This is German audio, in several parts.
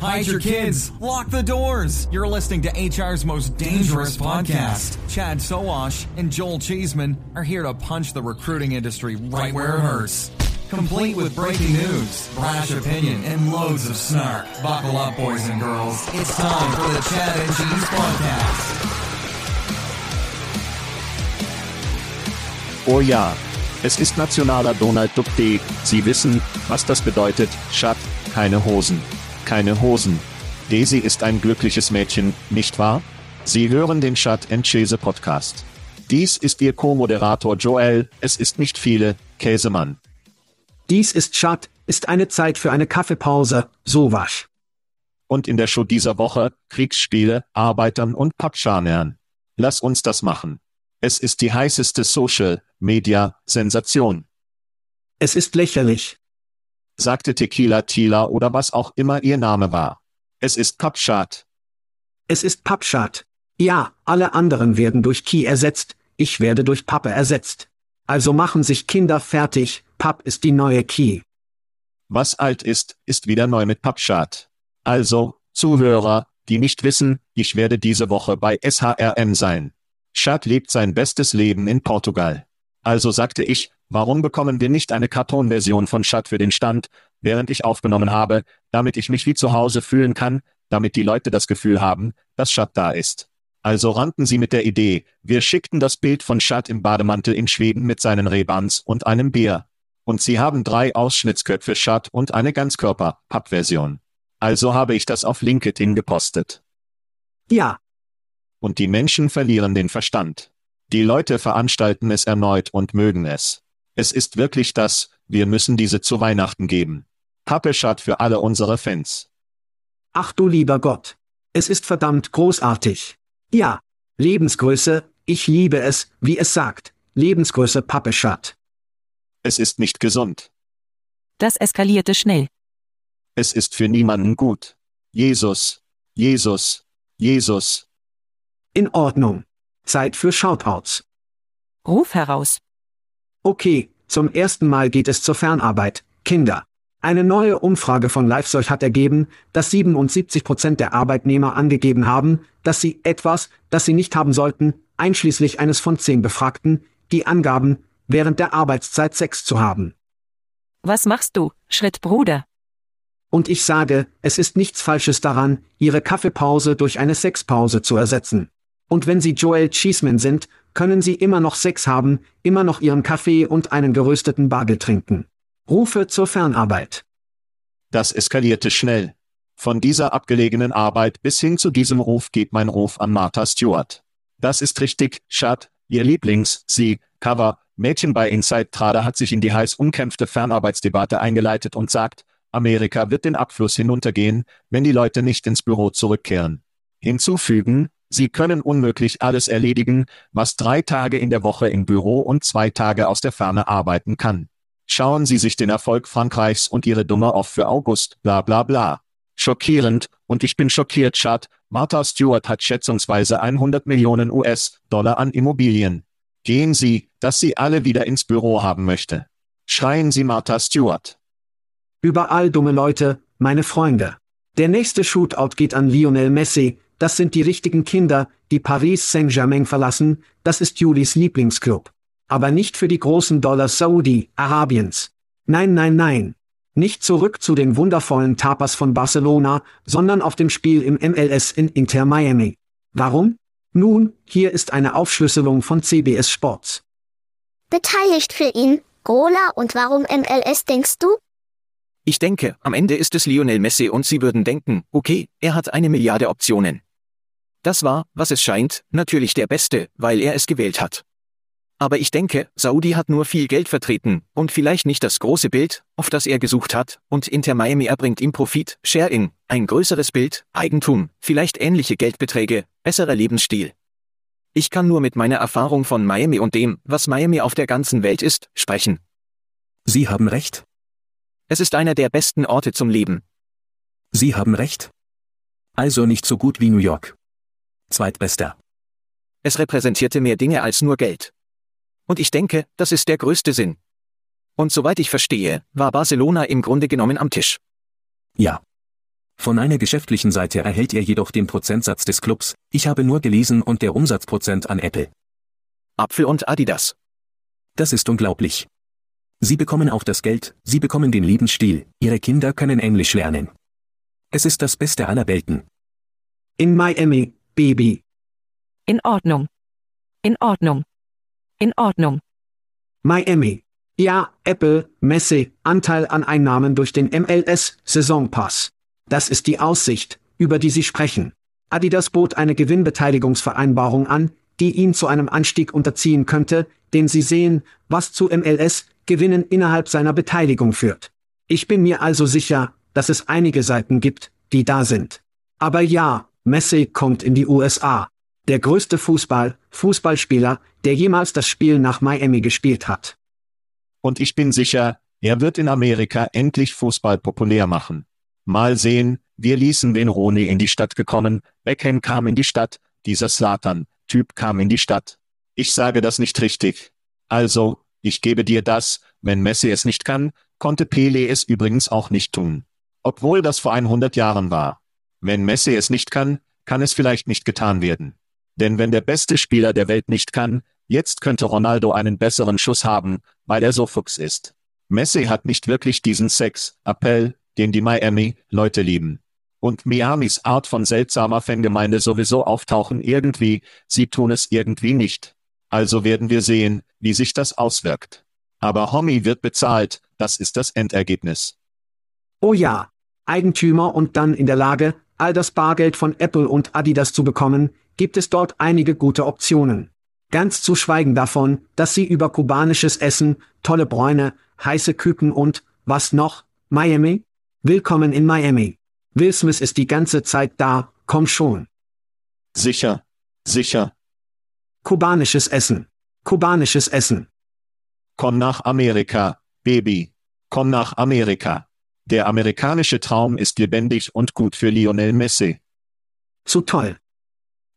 Hide your kids. Lock the doors. You're listening to HR's most dangerous podcast. Chad Soash and Joel Cheeseman are here to punch the recruiting industry right where it hurts complete with breaking news, brash opinion, and loads of snark. Buckle up, boys and girls. It's time for the Chad and Cheese Podcast. Oh ja, es ist nationaler Donald Duck Day. Sie wissen, was das bedeutet. Schat, keine Hosen. Keine Hosen. Daisy ist ein glückliches Mädchen, nicht wahr? Sie hören den Chat and Chase Podcast. Dies ist Ihr Co-Moderator Joel, es ist nicht viele, Käsemann. Dies ist Schad, ist eine Zeit für eine Kaffeepause, sowas. Und in der Show dieser Woche, Kriegsspiele, Arbeitern und Pappscharnern. Lass uns das machen. Es ist die heißeste Social Media Sensation. Es ist lächerlich. Sagte Tequila Tila oder was auch immer ihr Name war. Es ist Pappschad. Es ist Pappschad. Ja, alle anderen werden durch Key ersetzt, ich werde durch Pappe ersetzt. Also machen sich Kinder fertig, Pub ist die neue Key. Was alt ist, ist wieder neu mit Pappschad. Also, Zuhörer, die nicht wissen, ich werde diese Woche bei SHRM sein. Schad lebt sein bestes Leben in Portugal. Also sagte ich, warum bekommen wir nicht eine Kartonversion von Schad für den Stand, während ich aufgenommen habe, damit ich mich wie zu Hause fühlen kann, damit die Leute das Gefühl haben, dass Schad da ist. Also rannten sie mit der Idee, wir schickten das Bild von Schad im Bademantel in Schweden mit seinen Rebans und einem Bier. Und sie haben drei Ausschnittsköpfe Schad und eine Ganzkörper-Pappversion. Also habe ich das auf LinkedIn gepostet. Ja. Und die Menschen verlieren den Verstand. Die Leute veranstalten es erneut und mögen es. Es ist wirklich das, wir müssen diese zu Weihnachten geben. Pappe Schad für alle unsere Fans. Ach du lieber Gott. Es ist verdammt großartig. Ja, Lebensgröße, ich liebe es, wie es sagt, Lebensgröße Pappeschatt. Es ist nicht gesund. Das eskalierte schnell. Es ist für niemanden gut. Jesus, Jesus, Jesus. In Ordnung. Zeit für Shoutouts. Ruf heraus. Okay, zum ersten Mal geht es zur Fernarbeit, Kinder. Eine neue Umfrage von LiveSearch hat ergeben, dass 77 Prozent der Arbeitnehmer angegeben haben, dass sie etwas, das sie nicht haben sollten, einschließlich eines von zehn Befragten, die angaben, während der Arbeitszeit Sex zu haben. Was machst du, Schrittbruder? Und ich sage, es ist nichts Falsches daran, ihre Kaffeepause durch eine Sexpause zu ersetzen. Und wenn sie Joel Cheeseman sind, können sie immer noch Sex haben, immer noch ihren Kaffee und einen gerösteten Bagel trinken. Rufe zur Fernarbeit. Das eskalierte schnell. Von dieser abgelegenen Arbeit bis hin zu diesem Ruf geht mein Ruf an Martha Stewart. Das ist richtig, Chad, ihr Lieblings, sie, Cover, Mädchen bei Inside Trader hat sich in die heiß umkämpfte Fernarbeitsdebatte eingeleitet und sagt, Amerika wird den Abfluss hinuntergehen, wenn die Leute nicht ins Büro zurückkehren. Hinzufügen, Sie können unmöglich alles erledigen, was drei Tage in der Woche im Büro und zwei Tage aus der Ferne arbeiten kann. Schauen Sie sich den Erfolg Frankreichs und Ihre Nummer auf für August, bla bla bla. Schockierend, und ich bin schockiert, Chad, Martha Stewart hat schätzungsweise 100 Millionen US-Dollar an Immobilien. Gehen Sie, dass sie alle wieder ins Büro haben möchte. Schreien Sie Martha Stewart. Überall dumme Leute, meine Freunde. Der nächste Shootout geht an Lionel Messi, das sind die richtigen Kinder, die Paris Saint-Germain verlassen, das ist Julis Lieblingsclub. Aber nicht für die großen Dollar Saudi-Arabiens. Nein, nein, nein. Nicht zurück zu den wundervollen Tapas von Barcelona, sondern auf dem Spiel im MLS in Inter Miami. Warum? Nun, hier ist eine Aufschlüsselung von CBS Sports. Beteiligt für ihn, Rola und warum MLS denkst du? Ich denke, am Ende ist es Lionel Messi und Sie würden denken, okay, er hat eine Milliarde Optionen. Das war, was es scheint, natürlich der Beste, weil er es gewählt hat. Aber ich denke, Saudi hat nur viel Geld vertreten und vielleicht nicht das große Bild, auf das er gesucht hat, und Inter Miami erbringt ihm Profit, Sharing, ein größeres Bild, Eigentum, vielleicht ähnliche Geldbeträge, besserer Lebensstil. Ich kann nur mit meiner Erfahrung von Miami und dem, was Miami auf der ganzen Welt ist, sprechen. Sie haben recht. Es ist einer der besten Orte zum Leben. Sie haben recht. Also nicht so gut wie New York. Zweitbester. Es repräsentierte mehr Dinge als nur Geld. Und ich denke, das ist der größte Sinn. Und soweit ich verstehe, war Barcelona im Grunde genommen am Tisch. Ja. Von einer geschäftlichen Seite erhält er jedoch den Prozentsatz des Clubs, ich habe nur gelesen und der Umsatzprozent an Apple. Apfel und Adidas. Das ist unglaublich. Sie bekommen auch das Geld, sie bekommen den Lebensstil, ihre Kinder können Englisch lernen. Es ist das Beste aller Welten. In Miami, Baby. In Ordnung. In Ordnung. In Ordnung. Miami. Ja, Apple, Messi, Anteil an Einnahmen durch den MLS Saisonpass. Das ist die Aussicht, über die Sie sprechen. Adidas bot eine Gewinnbeteiligungsvereinbarung an, die ihn zu einem Anstieg unterziehen könnte, den Sie sehen, was zu MLS Gewinnen innerhalb seiner Beteiligung führt. Ich bin mir also sicher, dass es einige Seiten gibt, die da sind. Aber ja, Messi kommt in die USA. Der größte Fußball, Fußballspieler, der jemals das Spiel nach Miami gespielt hat. Und ich bin sicher, er wird in Amerika endlich Fußball populär machen. Mal sehen, wir ließen den Roni in die Stadt gekommen, Beckham kam in die Stadt, dieser Slatan-Typ kam in die Stadt. Ich sage das nicht richtig. Also, ich gebe dir das, wenn Messi es nicht kann, konnte Pele es übrigens auch nicht tun. Obwohl das vor 100 Jahren war. Wenn Messi es nicht kann, kann es vielleicht nicht getan werden. Denn wenn der beste Spieler der Welt nicht kann, jetzt könnte Ronaldo einen besseren Schuss haben, weil er so fuchs ist. Messi hat nicht wirklich diesen Sex-Appell, den die Miami-Leute lieben. Und Miamis Art von seltsamer Fangemeinde sowieso auftauchen irgendwie, sie tun es irgendwie nicht. Also werden wir sehen, wie sich das auswirkt. Aber Homie wird bezahlt, das ist das Endergebnis. Oh ja, Eigentümer und dann in der Lage, all das Bargeld von Apple und Adidas zu bekommen, gibt es dort einige gute Optionen. Ganz zu schweigen davon, dass sie über kubanisches Essen, tolle Bräune, heiße Küken und, was noch, Miami? Willkommen in Miami. Will Smith ist die ganze Zeit da, komm schon. Sicher, sicher, Kubanisches Essen. Kubanisches Essen. Komm nach Amerika, Baby. Komm nach Amerika. Der amerikanische Traum ist lebendig und gut für Lionel Messi. Zu toll.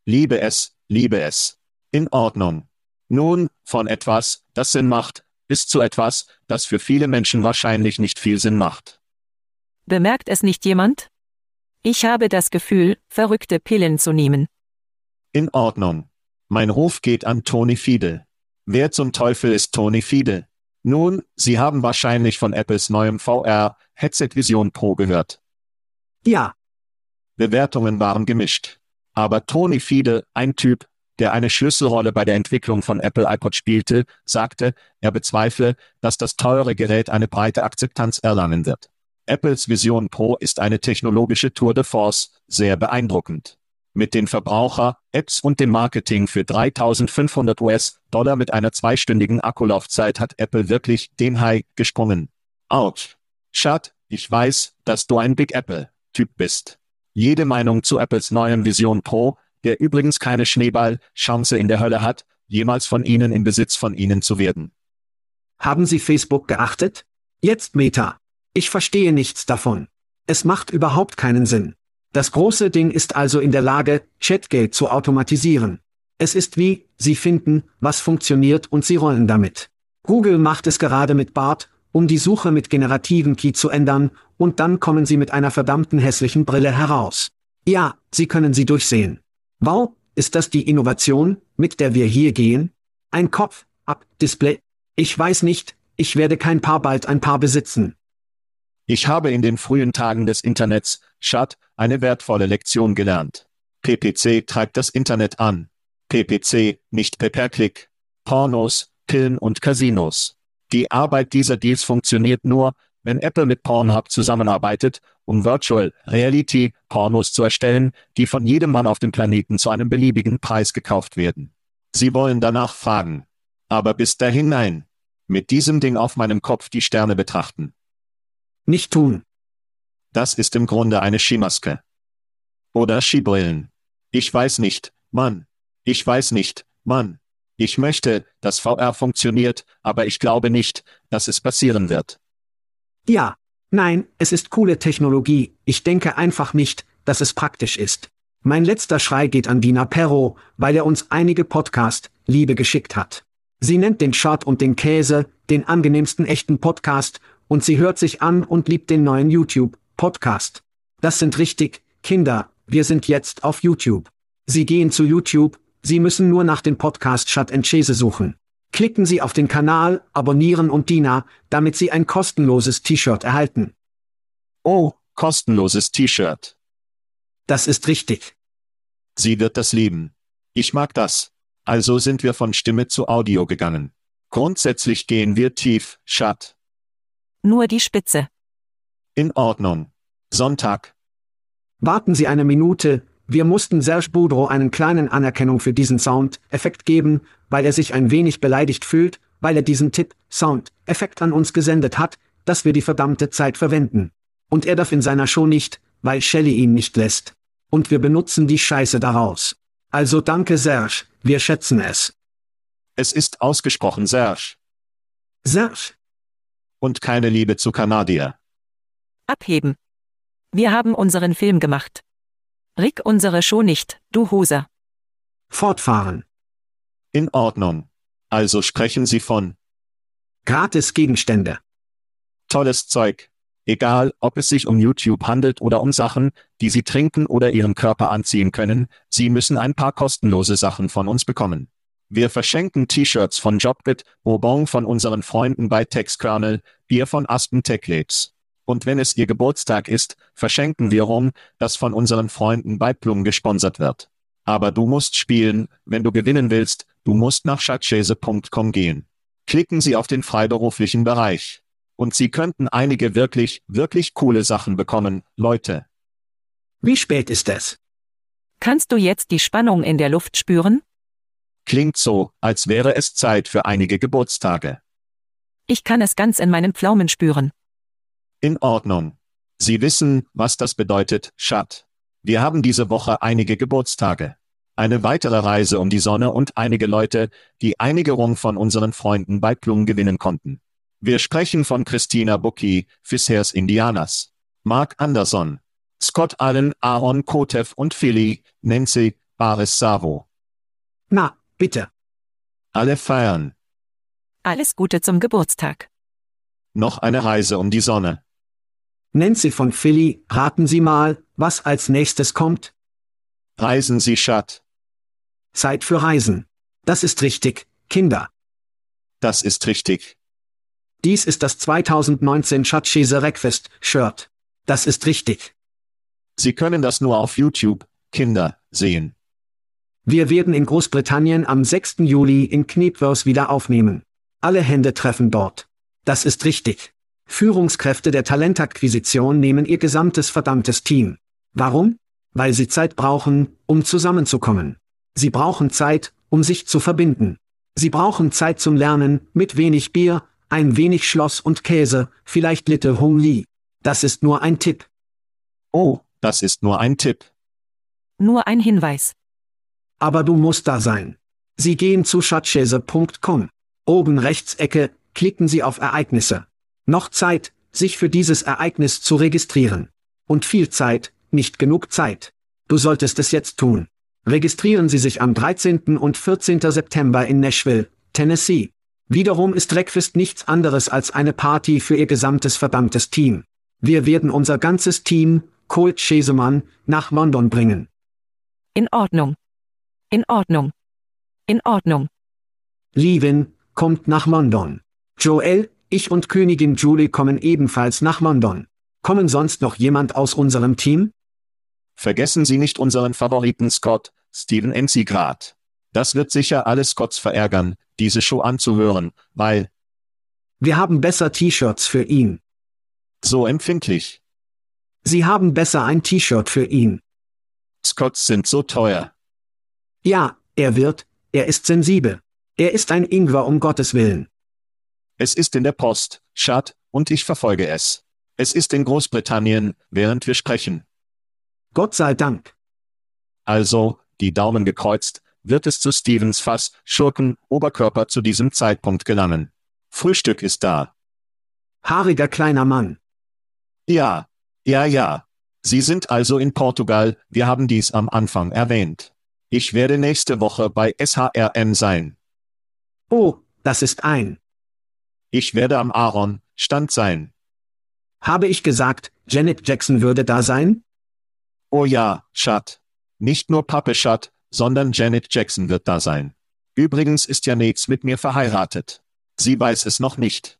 Liebe es, liebe es. In Ordnung. Nun, von etwas, das Sinn macht, bis zu etwas, das für viele Menschen wahrscheinlich nicht viel Sinn macht. Bemerkt es nicht jemand? Ich habe das Gefühl, verrückte Pillen zu nehmen. In Ordnung. Mein Ruf geht an Tony Fide. Wer zum Teufel ist Tony Fide? Nun, Sie haben wahrscheinlich von Apples neuem VR Headset Vision Pro gehört. Ja. Bewertungen waren gemischt. Aber Tony Fide, ein Typ, der eine Schlüsselrolle bei der Entwicklung von Apple iPod spielte, sagte, er bezweifle, dass das teure Gerät eine breite Akzeptanz erlangen wird. Apples Vision Pro ist eine technologische Tour de Force, sehr beeindruckend mit den Verbraucher-Apps und dem Marketing für 3500 US-Dollar mit einer zweistündigen Akkulaufzeit hat Apple wirklich den High gesprungen. Autsch. Schat, ich weiß, dass du ein Big Apple-Typ bist. Jede Meinung zu Apples neuen Vision Pro, der übrigens keine Schneeball-Chance in der Hölle hat, jemals von Ihnen in Besitz von Ihnen zu werden. Haben Sie Facebook geachtet? Jetzt Meta. Ich verstehe nichts davon. Es macht überhaupt keinen Sinn. Das große Ding ist also in der Lage, Chatgate zu automatisieren. Es ist wie, Sie finden, was funktioniert und Sie rollen damit. Google macht es gerade mit Bart, um die Suche mit generativen Key zu ändern, und dann kommen Sie mit einer verdammten hässlichen Brille heraus. Ja, Sie können sie durchsehen. Wow, ist das die Innovation, mit der wir hier gehen? Ein Kopf, ab, Display. Ich weiß nicht, ich werde kein Paar bald ein Paar besitzen. Ich habe in den frühen Tagen des Internets, Chat, eine wertvolle Lektion gelernt. PPC treibt das Internet an. PPC, nicht Pay-per-Click. Pornos, Pillen und Casinos. Die Arbeit dieser Deals funktioniert nur, wenn Apple mit Pornhub zusammenarbeitet, um Virtual Reality Pornos zu erstellen, die von jedem Mann auf dem Planeten zu einem beliebigen Preis gekauft werden. Sie wollen danach fragen. Aber bis dahin nein. Mit diesem Ding auf meinem Kopf die Sterne betrachten. Nicht tun. Das ist im Grunde eine Skimaske. Oder Skibrillen. Ich weiß nicht, Mann. Ich weiß nicht, Mann. Ich möchte, dass VR funktioniert, aber ich glaube nicht, dass es passieren wird. Ja. Nein, es ist coole Technologie, ich denke einfach nicht, dass es praktisch ist. Mein letzter Schrei geht an Dina Perro, weil er uns einige Podcast-Liebe geschickt hat. Sie nennt den Chart und den Käse, den angenehmsten echten Podcast, und sie hört sich an und liebt den neuen YouTube-Podcast. Das sind richtig, Kinder, wir sind jetzt auf YouTube. Sie gehen zu YouTube, Sie müssen nur nach dem Podcast Chat Chase suchen. Klicken Sie auf den Kanal, abonnieren und Dina, damit Sie ein kostenloses T-Shirt erhalten. Oh, kostenloses T-Shirt. Das ist richtig. Sie wird das lieben. Ich mag das. Also sind wir von Stimme zu Audio gegangen. Grundsätzlich gehen wir tief, Chat. Nur die Spitze. In Ordnung. Sonntag. Warten Sie eine Minute, wir mussten Serge Boudreau einen kleinen Anerkennung für diesen Sound-Effekt geben, weil er sich ein wenig beleidigt fühlt, weil er diesen Tipp-Sound-Effekt an uns gesendet hat, dass wir die verdammte Zeit verwenden. Und er darf in seiner Show nicht, weil Shelley ihn nicht lässt. Und wir benutzen die Scheiße daraus. Also danke Serge, wir schätzen es. Es ist ausgesprochen Serge. Serge. Und keine Liebe zu Kanadier. Abheben. Wir haben unseren Film gemacht. Rick unsere Show nicht, du Hoser. Fortfahren. In Ordnung. Also sprechen Sie von Gratis Gegenstände. Tolles Zeug. Egal, ob es sich um YouTube handelt oder um Sachen, die Sie trinken oder Ihren Körper anziehen können, Sie müssen ein paar kostenlose Sachen von uns bekommen. Wir verschenken T-Shirts von Jobbit, Bourbon von unseren Freunden bei Textkernel, Bier von Aspen Tech Labs. Und wenn es ihr Geburtstag ist, verschenken wir Rum, das von unseren Freunden bei Plum gesponsert wird. Aber du musst spielen, wenn du gewinnen willst, du musst nach schatzschäse.com gehen. Klicken Sie auf den freiberuflichen Bereich. Und Sie könnten einige wirklich, wirklich coole Sachen bekommen, Leute. Wie spät ist es? Kannst du jetzt die Spannung in der Luft spüren? Klingt so, als wäre es Zeit für einige Geburtstage. Ich kann es ganz in meinen Pflaumen spüren. In Ordnung. Sie wissen, was das bedeutet, Schat. Wir haben diese Woche einige Geburtstage. Eine weitere Reise um die Sonne und einige Leute, die Einigerung von unseren Freunden bei Plum gewinnen konnten. Wir sprechen von Christina Bucki, Fishers Indianas, Mark Anderson, Scott Allen, Aaron Kotev und Philly, Nancy, Baris Savo. Na, bitte. Alle feiern. Alles Gute zum Geburtstag. Noch eine Reise um die Sonne. Nancy von Philly, raten Sie mal, was als nächstes kommt? Reisen Sie Schat. Zeit für Reisen. Das ist richtig, Kinder. Das ist richtig. Dies ist das 2019 Schatzschäse Request Shirt. Das ist richtig. Sie können das nur auf YouTube, Kinder, sehen. Wir werden in Großbritannien am 6. Juli in Knepworth wieder aufnehmen. Alle Hände treffen dort. Das ist richtig. Führungskräfte der Talentakquisition nehmen ihr gesamtes verdammtes Team. Warum? Weil sie Zeit brauchen, um zusammenzukommen. Sie brauchen Zeit, um sich zu verbinden. Sie brauchen Zeit zum Lernen, mit wenig Bier, ein wenig Schloss und Käse, vielleicht Little Hung Lee. Das ist nur ein Tipp. Oh, das ist nur ein Tipp. Nur ein Hinweis. Aber du musst da sein. Sie gehen zu schatzschäse.com. Oben rechts Ecke, klicken Sie auf Ereignisse. Noch Zeit, sich für dieses Ereignis zu registrieren. Und viel Zeit, nicht genug Zeit. Du solltest es jetzt tun. Registrieren Sie sich am 13. und 14. September in Nashville, Tennessee. Wiederum ist Reckfest nichts anderes als eine Party für Ihr gesamtes verdammtes Team. Wir werden unser ganzes Team, Colt Schesemann, nach London bringen. In Ordnung. In Ordnung. In Ordnung. Levin, kommt nach London. Joel, ich und Königin Julie kommen ebenfalls nach London. Kommen sonst noch jemand aus unserem Team? Vergessen Sie nicht unseren Favoriten Scott, Steven N. Grad. Das wird sicher alle Scotts verärgern, diese Show anzuhören, weil Wir haben besser T-Shirts für ihn. so empfindlich. Sie haben besser ein T-Shirt für ihn. Scotts sind so teuer. Ja, er wird, er ist sensibel. Er ist ein Ingwer um Gottes Willen. Es ist in der Post, Schad, und ich verfolge es. Es ist in Großbritannien, während wir sprechen. Gott sei Dank. Also, die Daumen gekreuzt, wird es zu Stevens Fass, Schurken, Oberkörper zu diesem Zeitpunkt gelangen. Frühstück ist da. Haariger kleiner Mann. Ja, ja, ja. Sie sind also in Portugal, wir haben dies am Anfang erwähnt. Ich werde nächste Woche bei SHRM sein. Oh, das ist ein. Ich werde am Aaron, Stand sein. Habe ich gesagt, Janet Jackson würde da sein? Oh ja, Schat. Nicht nur Pappe Schat, sondern Janet Jackson wird da sein. Übrigens ist ja Nates mit mir verheiratet. Sie weiß es noch nicht.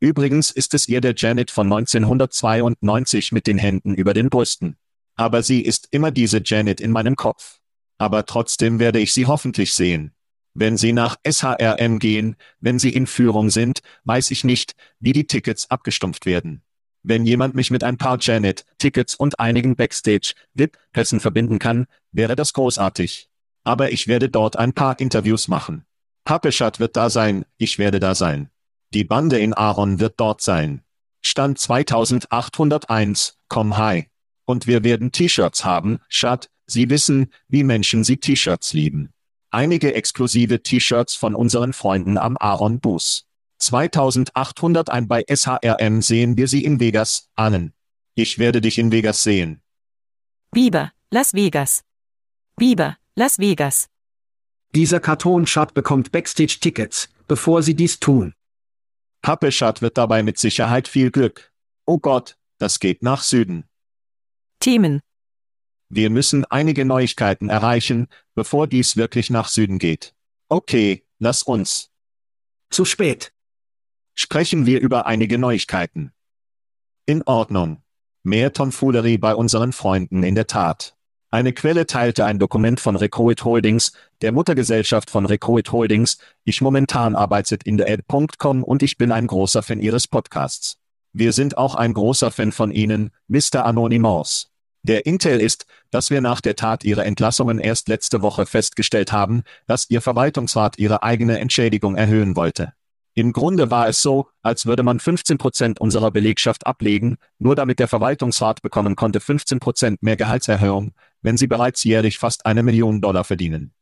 Übrigens ist es ihr der Janet von 1992 mit den Händen über den Brüsten. Aber sie ist immer diese Janet in meinem Kopf. Aber trotzdem werde ich sie hoffentlich sehen. Wenn sie nach SHRM gehen, wenn sie in Führung sind, weiß ich nicht, wie die Tickets abgestumpft werden. Wenn jemand mich mit ein paar Janet-Tickets und einigen Backstage-VIP-Pässen verbinden kann, wäre das großartig. Aber ich werde dort ein paar Interviews machen. Pappeschat wird da sein, ich werde da sein. Die Bande in Aaron wird dort sein. Stand 2801, komm hi. Und wir werden T-Shirts haben, Schat, Sie wissen, wie Menschen sie T-Shirts lieben. Einige exklusive T-Shirts von unseren Freunden am Aaron Bus. 2801 bei SHRM sehen wir sie in Vegas, Annen. Ich werde dich in Vegas sehen. Biber, Las Vegas. Biber, Las Vegas. Dieser Kartonschat bekommt Backstage-Tickets, bevor sie dies tun. Pappeschat wird dabei mit Sicherheit viel Glück. Oh Gott, das geht nach Süden. Themen. Wir müssen einige Neuigkeiten erreichen, bevor dies wirklich nach Süden geht. Okay, lass uns. Zu spät. Sprechen wir über einige Neuigkeiten. In Ordnung. Mehr Tomfoolery bei unseren Freunden in der Tat. Eine Quelle teilte ein Dokument von Recruit Holdings, der Muttergesellschaft von Recruit Holdings. Ich momentan arbeitet in der Ad.com und ich bin ein großer Fan ihres Podcasts. Wir sind auch ein großer Fan von Ihnen, Mr. Anonymous. Der Intel ist, dass wir nach der Tat Ihrer Entlassungen erst letzte Woche festgestellt haben, dass Ihr Verwaltungsrat Ihre eigene Entschädigung erhöhen wollte. Im Grunde war es so, als würde man 15 Prozent unserer Belegschaft ablegen, nur damit der Verwaltungsrat bekommen konnte 15 Prozent mehr Gehaltserhöhung, wenn sie bereits jährlich fast eine Million Dollar verdienen.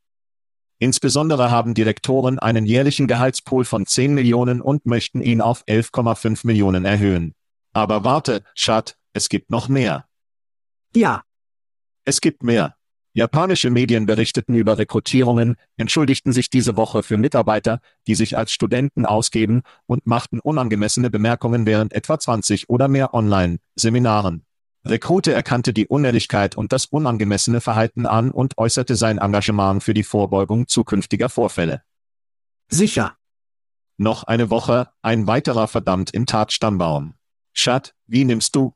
Insbesondere haben Direktoren einen jährlichen Gehaltspool von 10 Millionen und möchten ihn auf 11,5 Millionen erhöhen. Aber warte, Schat, es gibt noch mehr. Ja, Es gibt mehr. Japanische Medien berichteten über Rekrutierungen, entschuldigten sich diese Woche für Mitarbeiter, die sich als Studenten ausgeben, und machten unangemessene Bemerkungen während etwa 20 oder mehr Online-Seminaren. Rekrute erkannte die Unehrlichkeit und das unangemessene Verhalten an und äußerte sein Engagement für die Vorbeugung zukünftiger Vorfälle. sicher. Noch eine Woche, ein weiterer verdammt im Tatstammbaum. Schat, wie nimmst du?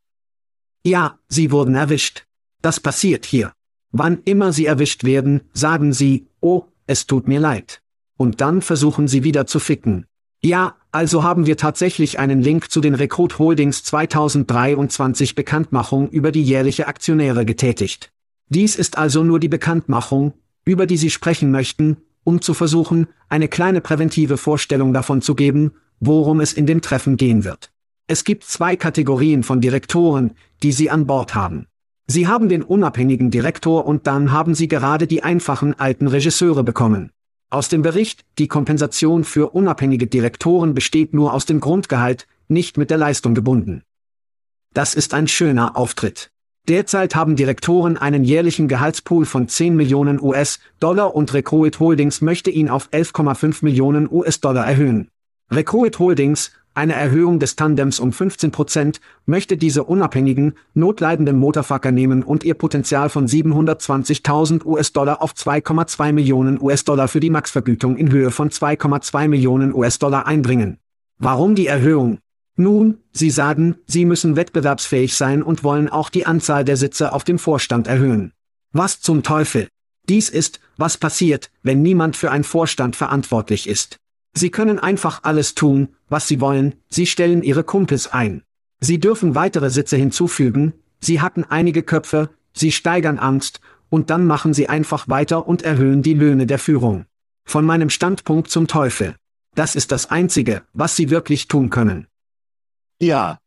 Ja, sie wurden erwischt. Das passiert hier. Wann immer sie erwischt werden, sagen sie, oh, es tut mir leid. Und dann versuchen sie wieder zu ficken. Ja, also haben wir tatsächlich einen Link zu den Recruit Holdings 2023 Bekanntmachung über die jährliche Aktionäre getätigt. Dies ist also nur die Bekanntmachung, über die Sie sprechen möchten, um zu versuchen, eine kleine präventive Vorstellung davon zu geben, worum es in dem Treffen gehen wird. Es gibt zwei Kategorien von Direktoren, die Sie an Bord haben. Sie haben den unabhängigen Direktor und dann haben Sie gerade die einfachen alten Regisseure bekommen. Aus dem Bericht, die Kompensation für unabhängige Direktoren besteht nur aus dem Grundgehalt, nicht mit der Leistung gebunden. Das ist ein schöner Auftritt. Derzeit haben Direktoren einen jährlichen Gehaltspool von 10 Millionen US-Dollar und Recruit Holdings möchte ihn auf 11,5 Millionen US-Dollar erhöhen. Recruit Holdings, eine Erhöhung des Tandems um 15 Prozent, möchte diese unabhängigen, notleidenden Motorfucker nehmen und ihr Potenzial von 720.000 US-Dollar auf 2,2 Millionen US-Dollar für die Max-Vergütung in Höhe von 2,2 Millionen US-Dollar einbringen. Warum die Erhöhung? Nun, Sie sagen, Sie müssen wettbewerbsfähig sein und wollen auch die Anzahl der Sitze auf dem Vorstand erhöhen. Was zum Teufel? Dies ist, was passiert, wenn niemand für ein Vorstand verantwortlich ist. Sie können einfach alles tun, was Sie wollen, Sie stellen Ihre Kumpels ein. Sie dürfen weitere Sitze hinzufügen, Sie hacken einige Köpfe, Sie steigern Angst, und dann machen Sie einfach weiter und erhöhen die Löhne der Führung. Von meinem Standpunkt zum Teufel. Das ist das Einzige, was Sie wirklich tun können. Ja.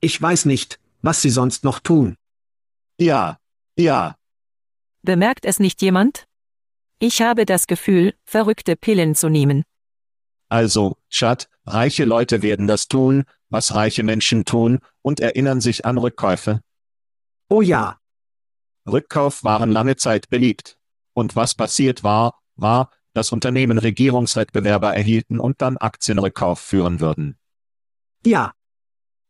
Ich weiß nicht, was Sie sonst noch tun. Ja. Ja. Bemerkt es nicht jemand? Ich habe das Gefühl, verrückte Pillen zu nehmen. Also, Chad, reiche Leute werden das tun, was reiche Menschen tun, und erinnern sich an Rückkäufe. Oh ja. Rückkauf waren lange Zeit beliebt. Und was passiert war, war, dass Unternehmen Regierungswettbewerber erhielten und dann Aktienrückkauf führen würden. Ja.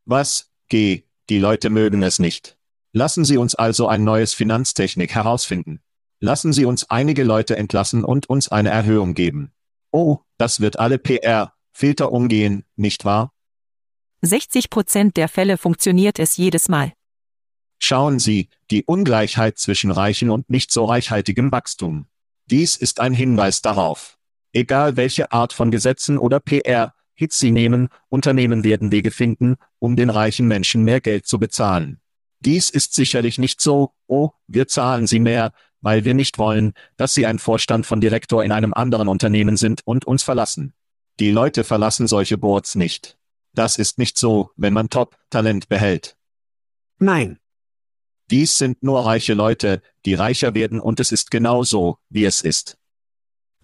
Was? Geh, die Leute mögen es nicht. Lassen Sie uns also ein neues Finanztechnik herausfinden. Lassen Sie uns einige Leute entlassen und uns eine Erhöhung geben. Oh, das wird alle PR-Filter umgehen, nicht wahr? 60 Prozent der Fälle funktioniert es jedes Mal. Schauen Sie, die Ungleichheit zwischen reichen und nicht so reichhaltigem Wachstum. Dies ist ein Hinweis darauf. Egal welche Art von Gesetzen oder PR, Hits sie nehmen, Unternehmen werden Wege finden, um den reichen Menschen mehr Geld zu bezahlen. Dies ist sicherlich nicht so, oh, wir zahlen sie mehr, weil wir nicht wollen, dass sie ein Vorstand von Direktor in einem anderen Unternehmen sind und uns verlassen. Die Leute verlassen solche Boards nicht. Das ist nicht so, wenn man Top-Talent behält. Nein. Dies sind nur reiche Leute, die reicher werden und es ist genau so, wie es ist.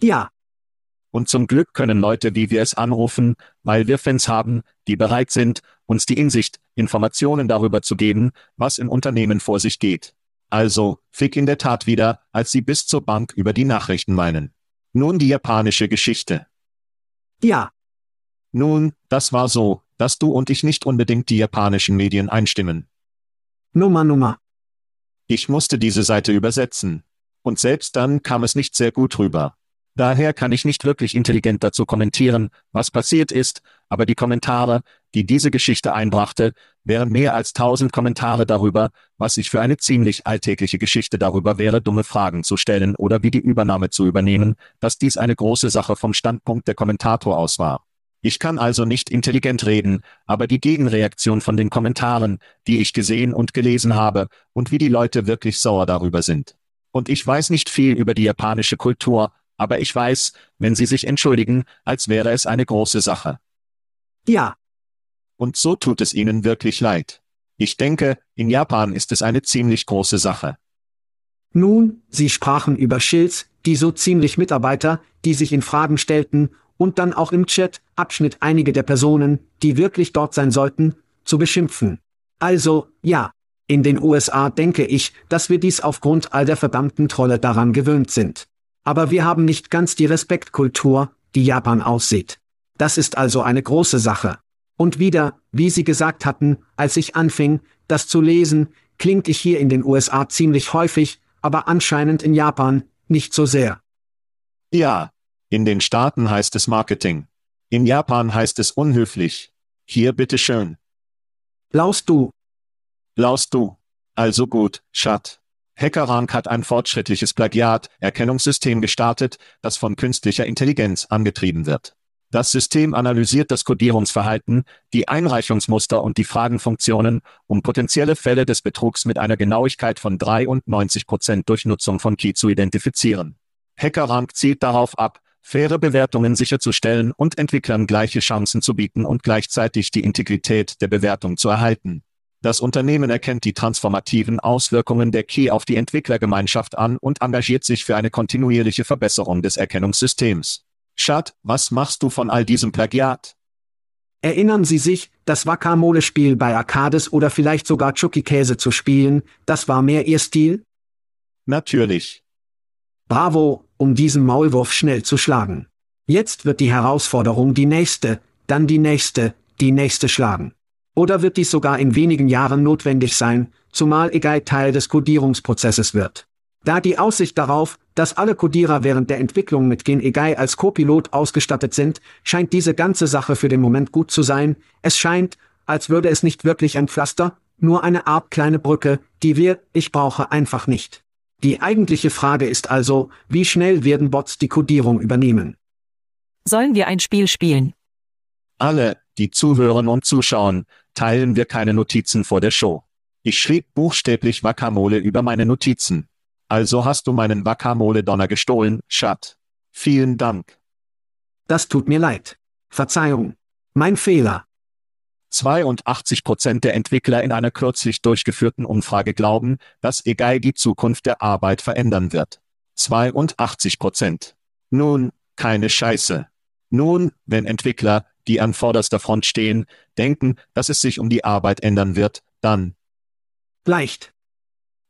Ja. Und zum Glück können Leute wie wir es anrufen, weil wir Fans haben, die bereit sind, uns die Insicht, Informationen darüber zu geben, was im Unternehmen vor sich geht. Also, fick in der Tat wieder, als sie bis zur Bank über die Nachrichten meinen. Nun die japanische Geschichte. Ja. Nun, das war so, dass du und ich nicht unbedingt die japanischen Medien einstimmen. Nummer Nummer. Ich musste diese Seite übersetzen. Und selbst dann kam es nicht sehr gut rüber. Daher kann ich nicht wirklich intelligent dazu kommentieren, was passiert ist, aber die Kommentare, die diese Geschichte einbrachte, wären mehr als tausend Kommentare darüber, was ich für eine ziemlich alltägliche Geschichte darüber wäre, dumme Fragen zu stellen oder wie die Übernahme zu übernehmen, dass dies eine große Sache vom Standpunkt der Kommentator aus war. Ich kann also nicht intelligent reden, aber die Gegenreaktion von den Kommentaren, die ich gesehen und gelesen habe, und wie die Leute wirklich sauer darüber sind. Und ich weiß nicht viel über die japanische Kultur, aber ich weiß, wenn Sie sich entschuldigen, als wäre es eine große Sache. Ja. Und so tut es Ihnen wirklich leid. Ich denke, in Japan ist es eine ziemlich große Sache. Nun, Sie sprachen über Schilds, die so ziemlich Mitarbeiter, die sich in Fragen stellten, und dann auch im Chat, Abschnitt einige der Personen, die wirklich dort sein sollten, zu beschimpfen. Also, ja. In den USA denke ich, dass wir dies aufgrund all der verdammten Trolle daran gewöhnt sind. Aber wir haben nicht ganz die Respektkultur, die Japan aussieht. Das ist also eine große Sache. Und wieder, wie Sie gesagt hatten, als ich anfing, das zu lesen, klingt ich hier in den USA ziemlich häufig, aber anscheinend in Japan nicht so sehr. Ja, in den Staaten heißt es Marketing. In Japan heißt es unhöflich. Hier bitteschön. Laust du. Laust du. Also gut, Schat. HackerRank hat ein fortschrittliches Plagiat-Erkennungssystem gestartet, das von künstlicher Intelligenz angetrieben wird. Das System analysiert das Codierungsverhalten, die Einreichungsmuster und die Fragenfunktionen, um potenzielle Fälle des Betrugs mit einer Genauigkeit von 93% durch Nutzung von Key zu identifizieren. HackerRank zielt darauf ab, faire Bewertungen sicherzustellen und Entwicklern gleiche Chancen zu bieten und gleichzeitig die Integrität der Bewertung zu erhalten. Das Unternehmen erkennt die transformativen Auswirkungen der Key auf die Entwicklergemeinschaft an und engagiert sich für eine kontinuierliche Verbesserung des Erkennungssystems. Schad, was machst du von all diesem Plagiat? Erinnern Sie sich, das Wackamole-Spiel bei Arcades oder vielleicht sogar Chucky-Käse zu spielen, das war mehr Ihr Stil? Natürlich. Bravo, um diesen Maulwurf schnell zu schlagen. Jetzt wird die Herausforderung die nächste, dann die nächste, die nächste schlagen. Oder wird dies sogar in wenigen Jahren notwendig sein, zumal egal Teil des Codierungsprozesses wird. Da die Aussicht darauf, dass alle Codierer während der Entwicklung mit Gen GenEGI als Copilot ausgestattet sind, scheint diese ganze Sache für den Moment gut zu sein. Es scheint, als würde es nicht wirklich ein Pflaster, nur eine Art kleine Brücke, die wir, ich brauche einfach nicht. Die eigentliche Frage ist also, wie schnell werden Bots die Codierung übernehmen? Sollen wir ein Spiel spielen? Alle, die zuhören und zuschauen, teilen wir keine Notizen vor der Show. Ich schrieb buchstäblich Wakamole über meine Notizen. Also hast du meinen Wakamole-Donner gestohlen, Schat. Vielen Dank. Das tut mir leid. Verzeihung. Mein Fehler. 82 Prozent der Entwickler in einer kürzlich durchgeführten Umfrage glauben, dass egal die Zukunft der Arbeit verändern wird. 82 Prozent. Nun, keine Scheiße. Nun, wenn Entwickler, die an vorderster Front stehen, denken, dass es sich um die Arbeit ändern wird, dann leicht.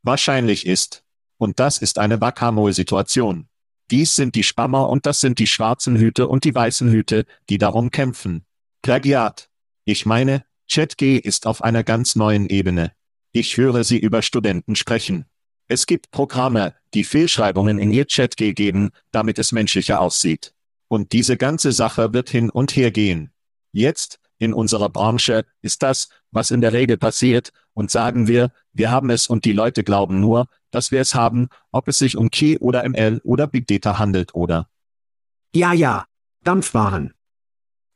Wahrscheinlich ist, und das ist eine Wackamole-Situation. Dies sind die Spammer und das sind die schwarzen Hüte und die weißen Hüte, die darum kämpfen. Plagiat. Ich meine, ChatG ist auf einer ganz neuen Ebene. Ich höre sie über Studenten sprechen. Es gibt Programme, die Fehlschreibungen in ihr ChatG geben, damit es menschlicher aussieht. Und diese ganze Sache wird hin und her gehen. Jetzt, in unserer Branche, ist das, was in der Regel passiert, und sagen wir, wir haben es und die Leute glauben nur, dass wir es haben, ob es sich um Key oder ML oder Big Data handelt oder. Ja, ja. Dampfwaren.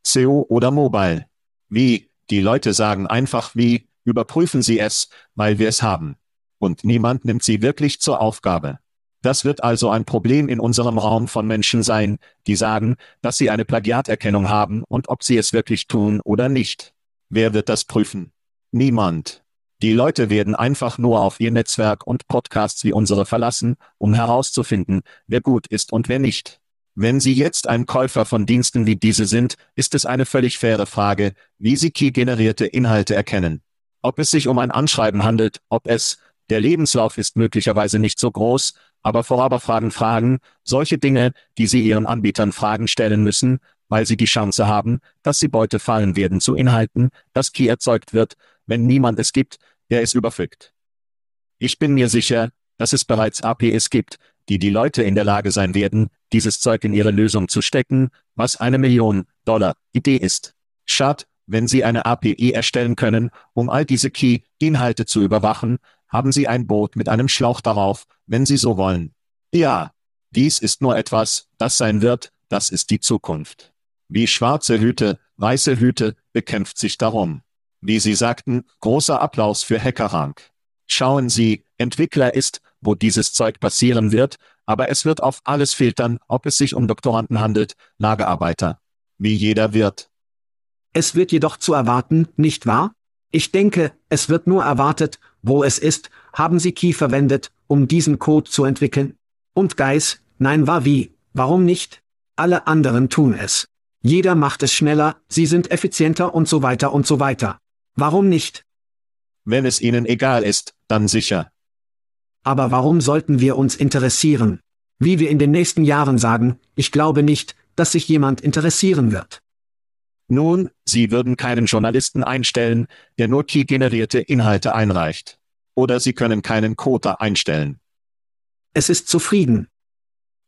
CO oder Mobile. Wie, die Leute sagen einfach wie, überprüfen Sie es, weil wir es haben. Und niemand nimmt sie wirklich zur Aufgabe. Das wird also ein Problem in unserem Raum von Menschen sein, die sagen, dass sie eine Plagiaterkennung haben und ob sie es wirklich tun oder nicht. Wer wird das prüfen? Niemand. Die Leute werden einfach nur auf ihr Netzwerk und Podcasts wie unsere verlassen, um herauszufinden, wer gut ist und wer nicht. Wenn Sie jetzt ein Käufer von Diensten wie diese sind, ist es eine völlig faire Frage, wie Sie key-generierte Inhalte erkennen. Ob es sich um ein Anschreiben handelt, ob es, der Lebenslauf ist möglicherweise nicht so groß, aber Vorabfragen fragen, solche Dinge, die Sie Ihren Anbietern Fragen stellen müssen, weil Sie die Chance haben, dass Sie Beute fallen werden zu Inhalten, das Key erzeugt wird, wenn niemand es gibt, der es überfügt. Ich bin mir sicher, dass es bereits APIs gibt, die die Leute in der Lage sein werden, dieses Zeug in ihre Lösung zu stecken, was eine Million Dollar Idee ist. Schad, wenn Sie eine API erstellen können, um all diese Key-Inhalte zu überwachen, haben Sie ein Boot mit einem Schlauch darauf, wenn Sie so wollen. Ja, dies ist nur etwas, das sein wird, das ist die Zukunft. Wie schwarze Hüte, weiße Hüte, bekämpft sich darum. Wie Sie sagten, großer Applaus für Hackerrank. Schauen Sie, Entwickler ist, wo dieses Zeug passieren wird, aber es wird auf alles filtern, ob es sich um Doktoranden handelt, Lagerarbeiter. Wie jeder wird. Es wird jedoch zu erwarten, nicht wahr? Ich denke, es wird nur erwartet, wo es ist, haben Sie Key verwendet, um diesen Code zu entwickeln? Und Geis, nein war wie, warum nicht? Alle anderen tun es. Jeder macht es schneller, sie sind effizienter und so weiter und so weiter. Warum nicht? Wenn es Ihnen egal ist, dann sicher. Aber warum sollten wir uns interessieren? Wie wir in den nächsten Jahren sagen, ich glaube nicht, dass sich jemand interessieren wird. Nun, Sie würden keinen Journalisten einstellen, der nur key-generierte Inhalte einreicht. Oder Sie können keinen Quota einstellen. Es ist zufrieden.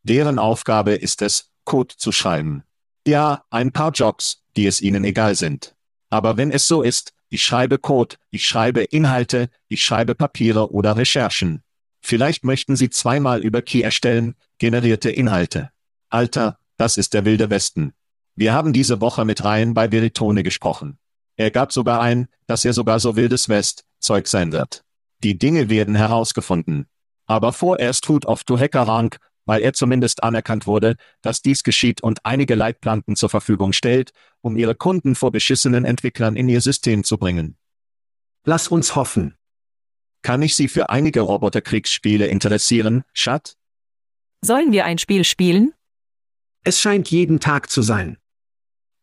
Deren Aufgabe ist es, Code zu schreiben. Ja, ein paar Jobs, die es Ihnen egal sind. Aber wenn es so ist, ich schreibe Code, ich schreibe Inhalte, ich schreibe Papiere oder Recherchen. Vielleicht möchten Sie zweimal über Key erstellen, generierte Inhalte. Alter, das ist der wilde Westen. Wir haben diese Woche mit Ryan bei Veritone gesprochen. Er gab sogar ein, dass er sogar so wildes West Zeug sein wird. Die Dinge werden herausgefunden. Aber vorerst tut auf du Hackerrank, weil er zumindest anerkannt wurde, dass dies geschieht und einige Leitplanken zur Verfügung stellt, um ihre Kunden vor beschissenen Entwicklern in ihr System zu bringen. Lass uns hoffen. Kann ich Sie für einige Roboterkriegsspiele interessieren, Schat? Sollen wir ein Spiel spielen? Es scheint jeden Tag zu sein.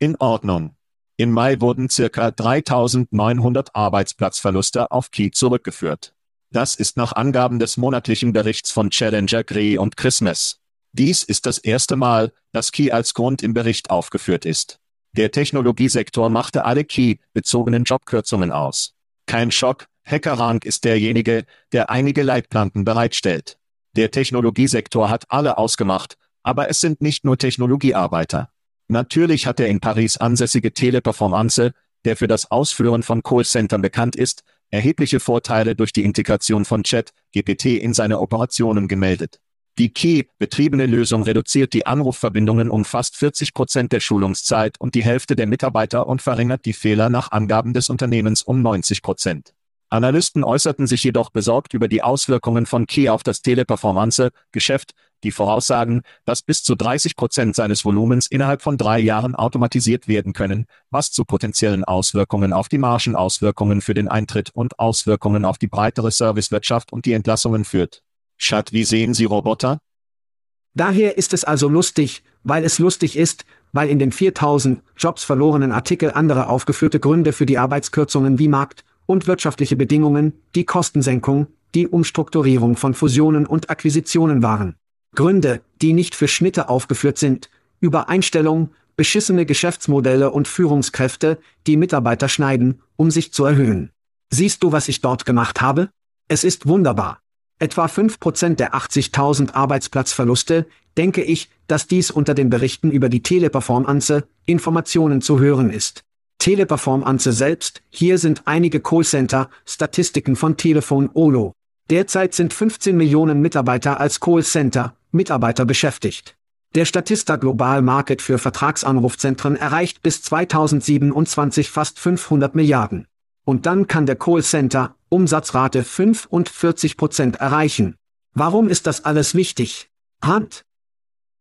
In Ordnung. Im Mai wurden circa 3900 Arbeitsplatzverluste auf Key zurückgeführt. Das ist nach Angaben des monatlichen Berichts von Challenger Grey und Christmas. Dies ist das erste Mal, dass Key als Grund im Bericht aufgeführt ist. Der Technologiesektor machte alle Key-bezogenen Jobkürzungen aus. Kein Schock, HackerRank ist derjenige, der einige Leitplanken bereitstellt. Der Technologiesektor hat alle ausgemacht, aber es sind nicht nur Technologiearbeiter. Natürlich hat der in Paris ansässige Teleperformance, der für das Ausführen von Callcentern bekannt ist, erhebliche Vorteile durch die Integration von Chat, GPT in seine Operationen gemeldet. Die Key-betriebene Lösung reduziert die Anrufverbindungen um fast 40 Prozent der Schulungszeit und die Hälfte der Mitarbeiter und verringert die Fehler nach Angaben des Unternehmens um 90 Prozent. Analysten äußerten sich jedoch besorgt über die Auswirkungen von Key auf das Teleperformance-Geschäft, die voraussagen, dass bis zu 30 Prozent seines Volumens innerhalb von drei Jahren automatisiert werden können, was zu potenziellen Auswirkungen auf die Margen, Auswirkungen für den Eintritt und Auswirkungen auf die breitere Servicewirtschaft und die Entlassungen führt. Schat, wie sehen Sie Roboter? Daher ist es also lustig, weil es lustig ist, weil in den 4000 Jobs verlorenen Artikel andere aufgeführte Gründe für die Arbeitskürzungen wie Markt und wirtschaftliche Bedingungen, die Kostensenkung, die Umstrukturierung von Fusionen und Akquisitionen waren. Gründe, die nicht für Schnitte aufgeführt sind, Übereinstellung, beschissene Geschäftsmodelle und Führungskräfte, die Mitarbeiter schneiden, um sich zu erhöhen. Siehst du, was ich dort gemacht habe? Es ist wunderbar. Etwa 5% der 80.000 Arbeitsplatzverluste, denke ich, dass dies unter den Berichten über die Teleperformance, Informationen zu hören ist. Teleperformance selbst, hier sind einige Callcenter, Statistiken von Telefon Olo. Derzeit sind 15 Millionen Mitarbeiter als Callcenter, Mitarbeiter beschäftigt. Der Statista Global Market für Vertragsanrufzentren erreicht bis 2027 fast 500 Milliarden. Und dann kann der Callcenter Umsatzrate 45 Prozent erreichen. Warum ist das alles wichtig? Hand.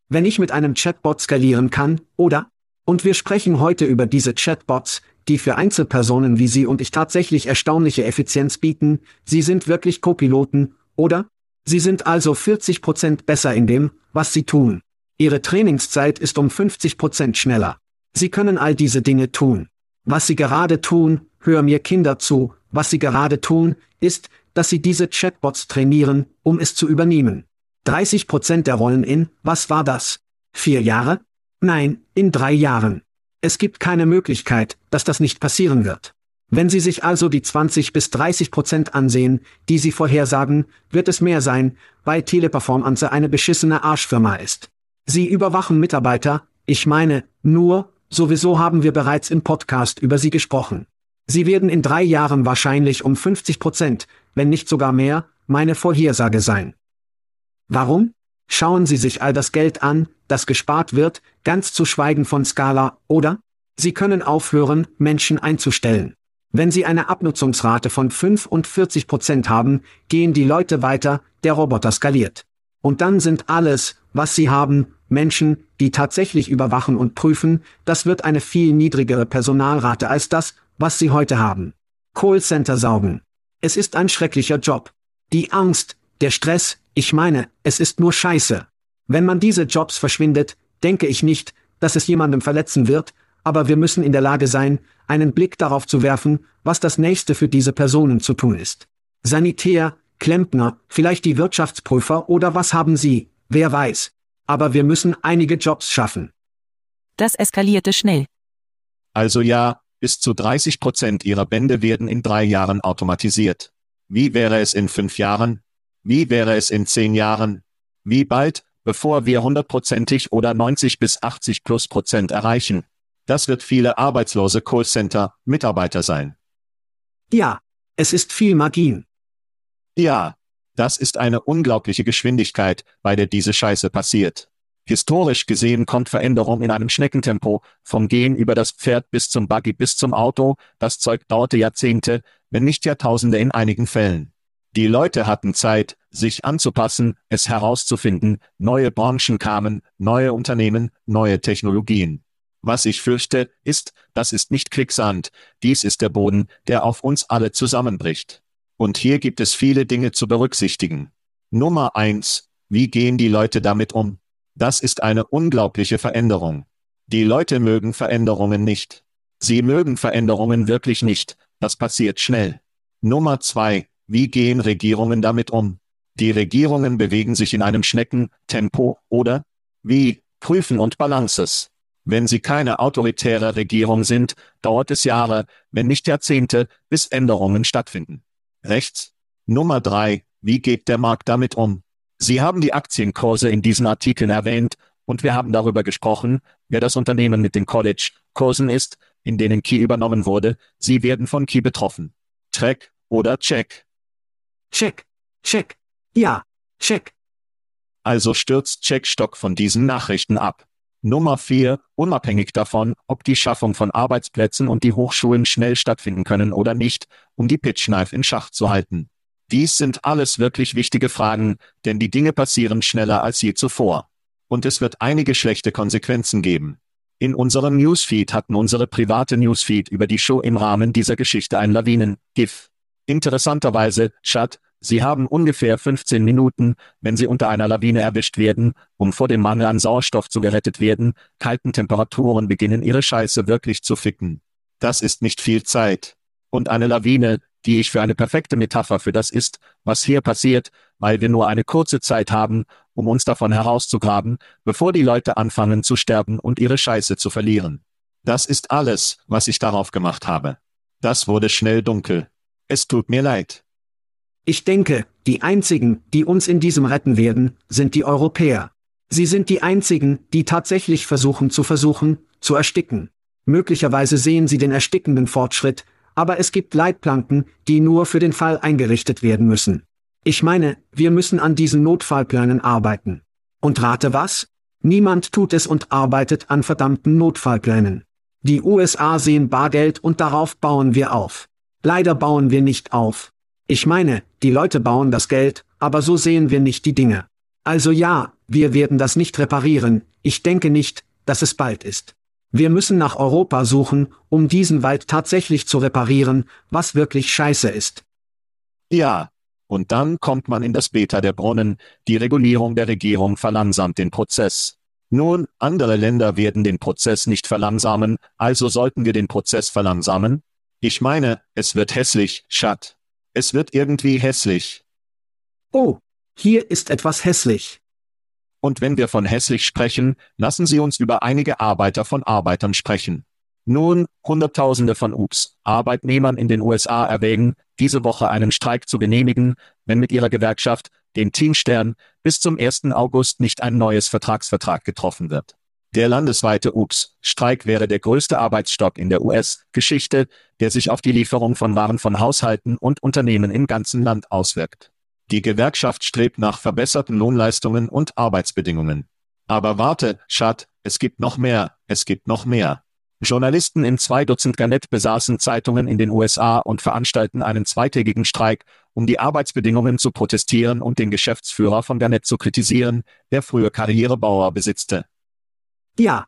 Wenn ich mit einem Chatbot skalieren kann, oder? Und wir sprechen heute über diese Chatbots, die für Einzelpersonen wie Sie und ich tatsächlich erstaunliche Effizienz bieten, Sie sind wirklich Copiloten, oder? Sie sind also 40 Prozent besser in dem, was Sie tun. Ihre Trainingszeit ist um 50 Prozent schneller. Sie können all diese Dinge tun. Was Sie gerade tun, hör mir Kinder zu, was Sie gerade tun, ist, dass Sie diese Chatbots trainieren, um es zu übernehmen. 30 Prozent der Rollen in, was war das? Vier Jahre? Nein, in drei Jahren. Es gibt keine Möglichkeit, dass das nicht passieren wird. Wenn Sie sich also die 20 bis 30 Prozent ansehen, die Sie vorhersagen, wird es mehr sein, weil Teleperformance eine beschissene Arschfirma ist. Sie überwachen Mitarbeiter, ich meine, nur, sowieso haben wir bereits im Podcast über sie gesprochen. Sie werden in drei Jahren wahrscheinlich um 50 Prozent, wenn nicht sogar mehr, meine Vorhersage sein. Warum? Schauen Sie sich all das Geld an, das gespart wird, ganz zu schweigen von Scala, oder? Sie können aufhören, Menschen einzustellen. Wenn Sie eine Abnutzungsrate von 45 Prozent haben, gehen die Leute weiter, der Roboter skaliert. Und dann sind alles, was Sie haben, Menschen, die tatsächlich überwachen und prüfen, das wird eine viel niedrigere Personalrate als das, was Sie heute haben. Callcenter saugen. Es ist ein schrecklicher Job. Die Angst, der Stress, ich meine, es ist nur Scheiße. Wenn man diese Jobs verschwindet, denke ich nicht, dass es jemandem verletzen wird, aber wir müssen in der Lage sein, einen Blick darauf zu werfen, was das nächste für diese Personen zu tun ist. Sanitär, Klempner, vielleicht die Wirtschaftsprüfer oder was haben sie, wer weiß. Aber wir müssen einige Jobs schaffen. Das eskalierte schnell. Also ja, bis zu 30 Prozent ihrer Bände werden in drei Jahren automatisiert. Wie wäre es in fünf Jahren? Wie wäre es in zehn Jahren? Wie bald, bevor wir hundertprozentig oder 90 bis 80 plus Prozent erreichen? Das wird viele arbeitslose Callcenter-Mitarbeiter sein. Ja, es ist viel Magie. Ja, das ist eine unglaubliche Geschwindigkeit, bei der diese Scheiße passiert. Historisch gesehen kommt Veränderung in einem Schneckentempo, vom Gehen über das Pferd bis zum Buggy bis zum Auto, das Zeug dauerte Jahrzehnte, wenn nicht Jahrtausende in einigen Fällen. Die Leute hatten Zeit, sich anzupassen, es herauszufinden, neue Branchen kamen, neue Unternehmen, neue Technologien. Was ich fürchte, ist, das ist nicht Quicksand, dies ist der Boden, der auf uns alle zusammenbricht. Und hier gibt es viele Dinge zu berücksichtigen. Nummer eins: Wie gehen die Leute damit um? Das ist eine unglaubliche Veränderung. Die Leute mögen Veränderungen nicht. Sie mögen Veränderungen wirklich nicht, das passiert schnell. Nummer zwei: Wie gehen Regierungen damit um? Die Regierungen bewegen sich in einem Schneckentempo, oder? Wie? Prüfen und Balances. Wenn sie keine autoritäre Regierung sind, dauert es Jahre, wenn nicht Jahrzehnte, bis Änderungen stattfinden. Rechts. Nummer drei. Wie geht der Markt damit um? Sie haben die Aktienkurse in diesen Artikeln erwähnt, und wir haben darüber gesprochen, wer das Unternehmen mit den College-Kursen ist, in denen Key übernommen wurde, sie werden von Key betroffen. Track oder Check? Check. Check. Ja. Check. Also stürzt Checkstock von diesen Nachrichten ab. Nummer 4, unabhängig davon, ob die Schaffung von Arbeitsplätzen und die Hochschulen schnell stattfinden können oder nicht, um die Pitch Knife in Schach zu halten. Dies sind alles wirklich wichtige Fragen, denn die Dinge passieren schneller als je zuvor. Und es wird einige schlechte Konsequenzen geben. In unserem Newsfeed hatten unsere private Newsfeed über die Show im Rahmen dieser Geschichte ein Lawinen-GIF. Interessanterweise, Chad, Sie haben ungefähr 15 Minuten, wenn Sie unter einer Lawine erwischt werden, um vor dem Mangel an Sauerstoff zu gerettet werden, kalten Temperaturen beginnen Ihre Scheiße wirklich zu ficken. Das ist nicht viel Zeit. Und eine Lawine, die ich für eine perfekte Metapher für das ist, was hier passiert, weil wir nur eine kurze Zeit haben, um uns davon herauszugraben, bevor die Leute anfangen zu sterben und ihre Scheiße zu verlieren. Das ist alles, was ich darauf gemacht habe. Das wurde schnell dunkel. Es tut mir leid. Ich denke, die einzigen, die uns in diesem retten werden, sind die Europäer. Sie sind die einzigen, die tatsächlich versuchen zu versuchen, zu ersticken. Möglicherweise sehen sie den erstickenden Fortschritt, aber es gibt Leitplanken, die nur für den Fall eingerichtet werden müssen. Ich meine, wir müssen an diesen Notfallplänen arbeiten. Und rate was? Niemand tut es und arbeitet an verdammten Notfallplänen. Die USA sehen Bargeld und darauf bauen wir auf. Leider bauen wir nicht auf. Ich meine, die Leute bauen das Geld, aber so sehen wir nicht die Dinge. Also ja, wir werden das nicht reparieren, ich denke nicht, dass es bald ist. Wir müssen nach Europa suchen, um diesen Wald tatsächlich zu reparieren, was wirklich scheiße ist. Ja, und dann kommt man in das Beta der Brunnen, die Regulierung der Regierung verlangsamt den Prozess. Nun, andere Länder werden den Prozess nicht verlangsamen, also sollten wir den Prozess verlangsamen? Ich meine, es wird hässlich, Schat. Es wird irgendwie hässlich. Oh, hier ist etwas hässlich. Und wenn wir von hässlich sprechen, lassen Sie uns über einige Arbeiter von Arbeitern sprechen. Nun, Hunderttausende von UPS, Arbeitnehmern in den USA erwägen, diese Woche einen Streik zu genehmigen, wenn mit ihrer Gewerkschaft, dem Teamstern, bis zum 1. August nicht ein neues Vertragsvertrag getroffen wird. Der landesweite UPS-Streik wäre der größte Arbeitsstopp in der US-Geschichte, der sich auf die Lieferung von Waren von Haushalten und Unternehmen im ganzen Land auswirkt. Die Gewerkschaft strebt nach verbesserten Lohnleistungen und Arbeitsbedingungen. Aber warte, Schad, es gibt noch mehr, es gibt noch mehr. Journalisten in zwei Dutzend Garnett besaßen Zeitungen in den USA und veranstalten einen zweitägigen Streik, um die Arbeitsbedingungen zu protestieren und den Geschäftsführer von Garnett zu kritisieren, der früher Karrierebauer besitzte. Ja.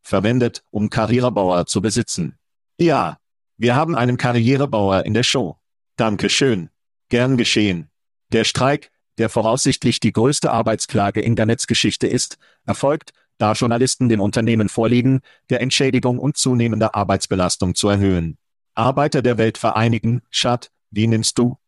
Verwendet, um Karrierebauer zu besitzen. Ja. Wir haben einen Karrierebauer in der Show. Danke schön. Gern geschehen. Der Streik, der voraussichtlich die größte Arbeitsklage in der Netzgeschichte ist, erfolgt, da Journalisten dem Unternehmen vorliegen, der Entschädigung und zunehmender Arbeitsbelastung zu erhöhen. Arbeiter der Welt vereinigen, Schad, wie nimmst du?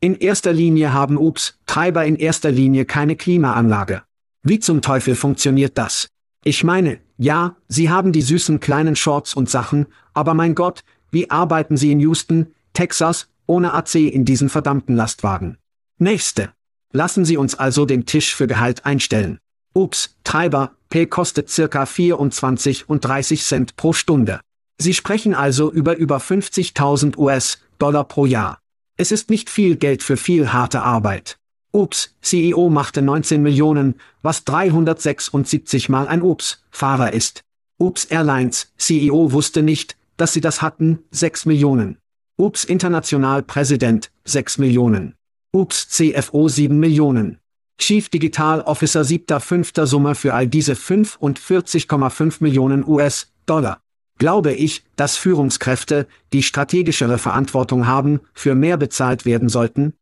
In erster Linie haben Ups, Treiber in erster Linie keine Klimaanlage. Wie zum Teufel funktioniert das? Ich meine, ja, Sie haben die süßen kleinen Shorts und Sachen, aber mein Gott, wie arbeiten Sie in Houston, Texas, ohne AC in diesen verdammten Lastwagen? Nächste. Lassen Sie uns also den Tisch für Gehalt einstellen. Ups, Treiber, P kostet circa 24 und 30 Cent pro Stunde. Sie sprechen also über über 50.000 US-Dollar pro Jahr. Es ist nicht viel Geld für viel harte Arbeit. Ups, CEO machte 19 Millionen, was 376 mal ein Ups-Fahrer ist. Ups Airlines, CEO wusste nicht, dass sie das hatten, 6 Millionen. Ups International Präsident, 6 Millionen. Ups CFO 7 Millionen. Chief Digital Officer 7.5. Summe für all diese 45,5 Millionen US-Dollar. Glaube ich, dass Führungskräfte, die strategischere Verantwortung haben, für mehr bezahlt werden sollten?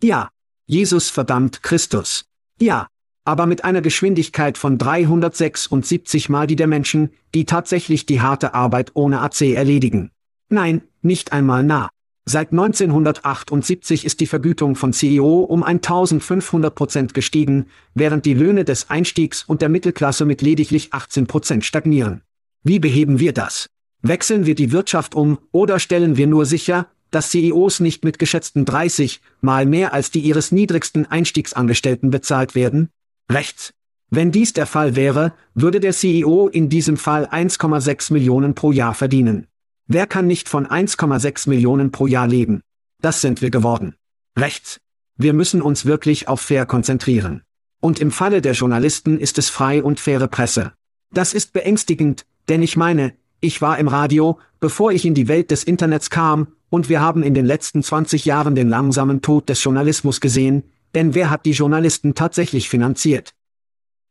Ja. Jesus verdammt Christus. Ja. Aber mit einer Geschwindigkeit von 376 mal die der Menschen, die tatsächlich die harte Arbeit ohne AC erledigen. Nein, nicht einmal nah. Seit 1978 ist die Vergütung von CEO um 1500 Prozent gestiegen, während die Löhne des Einstiegs und der Mittelklasse mit lediglich 18 Prozent stagnieren. Wie beheben wir das? Wechseln wir die Wirtschaft um oder stellen wir nur sicher, dass CEOs nicht mit geschätzten 30 mal mehr als die ihres niedrigsten Einstiegsangestellten bezahlt werden? Rechts. Wenn dies der Fall wäre, würde der CEO in diesem Fall 1,6 Millionen pro Jahr verdienen. Wer kann nicht von 1,6 Millionen pro Jahr leben? Das sind wir geworden. Rechts. Wir müssen uns wirklich auf fair konzentrieren. Und im Falle der Journalisten ist es frei und faire Presse. Das ist beängstigend, denn ich meine, ich war im Radio, bevor ich in die Welt des Internets kam, und wir haben in den letzten 20 Jahren den langsamen Tod des Journalismus gesehen, denn wer hat die Journalisten tatsächlich finanziert?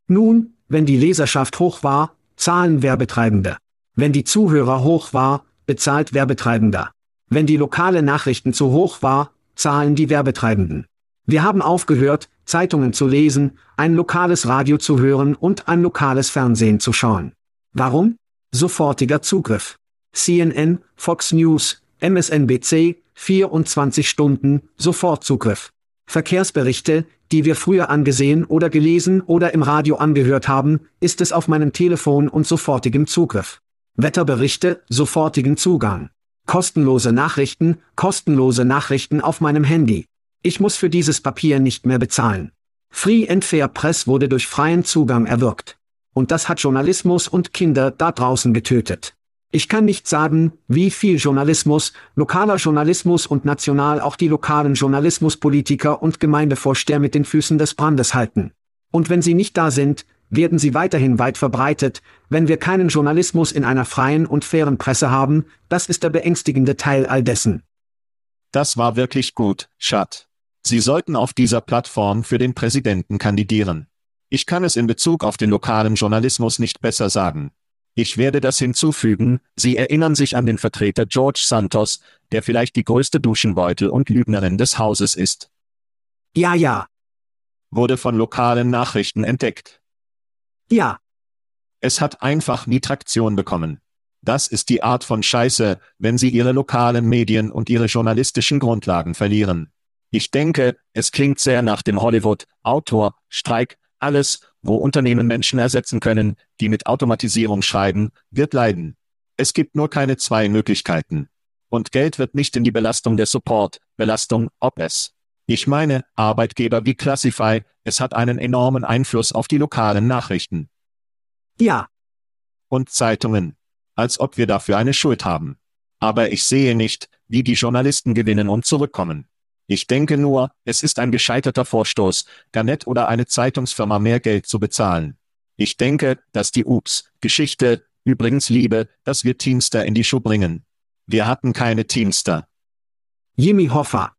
Nun, wenn die Leserschaft hoch war, zahlen Werbetreibende. Wenn die Zuhörer hoch war, bezahlt Werbetreibender. Wenn die lokale Nachrichten zu hoch war, zahlen die Werbetreibenden. Wir haben aufgehört, Zeitungen zu lesen, ein lokales Radio zu hören und ein lokales Fernsehen zu schauen. Warum? Sofortiger Zugriff. CNN, Fox News, MSNBC, 24 Stunden, Sofortzugriff. Verkehrsberichte, die wir früher angesehen oder gelesen oder im Radio angehört haben, ist es auf meinem Telefon und sofortigem Zugriff. Wetterberichte, sofortigen Zugang. Kostenlose Nachrichten, kostenlose Nachrichten auf meinem Handy. Ich muss für dieses Papier nicht mehr bezahlen. Free and Fair Press wurde durch freien Zugang erwirkt. Und das hat Journalismus und Kinder da draußen getötet. Ich kann nicht sagen, wie viel Journalismus, lokaler Journalismus und national auch die lokalen Journalismuspolitiker und Gemeindevorsteher mit den Füßen des Brandes halten. Und wenn sie nicht da sind, werden sie weiterhin weit verbreitet, wenn wir keinen Journalismus in einer freien und fairen Presse haben, das ist der beängstigende Teil all dessen. Das war wirklich gut, Schat. Sie sollten auf dieser Plattform für den Präsidenten kandidieren. Ich kann es in Bezug auf den lokalen Journalismus nicht besser sagen. Ich werde das hinzufügen, Sie erinnern sich an den Vertreter George Santos, der vielleicht die größte Duschenbeutel und Lügnerin des Hauses ist. Ja, ja. Wurde von lokalen Nachrichten entdeckt. Ja. Es hat einfach nie Traktion bekommen. Das ist die Art von Scheiße, wenn sie ihre lokalen Medien und ihre journalistischen Grundlagen verlieren. Ich denke, es klingt sehr nach dem Hollywood, Autor, Streik, alles, wo Unternehmen Menschen ersetzen können, die mit Automatisierung schreiben, wird leiden. Es gibt nur keine zwei Möglichkeiten. Und Geld wird nicht in die Belastung der Support, Belastung, ob es. Ich meine, Arbeitgeber wie Classify, es hat einen enormen Einfluss auf die lokalen Nachrichten. Ja. Und Zeitungen. Als ob wir dafür eine Schuld haben. Aber ich sehe nicht, wie die Journalisten gewinnen und zurückkommen. Ich denke nur, es ist ein gescheiterter Vorstoß, Garnett oder eine Zeitungsfirma mehr Geld zu bezahlen. Ich denke, dass die Ups, Geschichte, übrigens Liebe, dass wir Teamster in die Schuh bringen. Wir hatten keine Teamster. Jimmy Hoffa.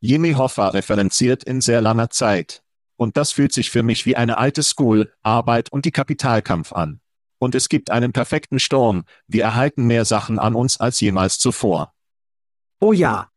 Jimmy Hoffa referenziert in sehr langer Zeit. Und das fühlt sich für mich wie eine alte School, Arbeit und die Kapitalkampf an. Und es gibt einen perfekten Sturm, wir erhalten mehr Sachen an uns als jemals zuvor. Oh ja.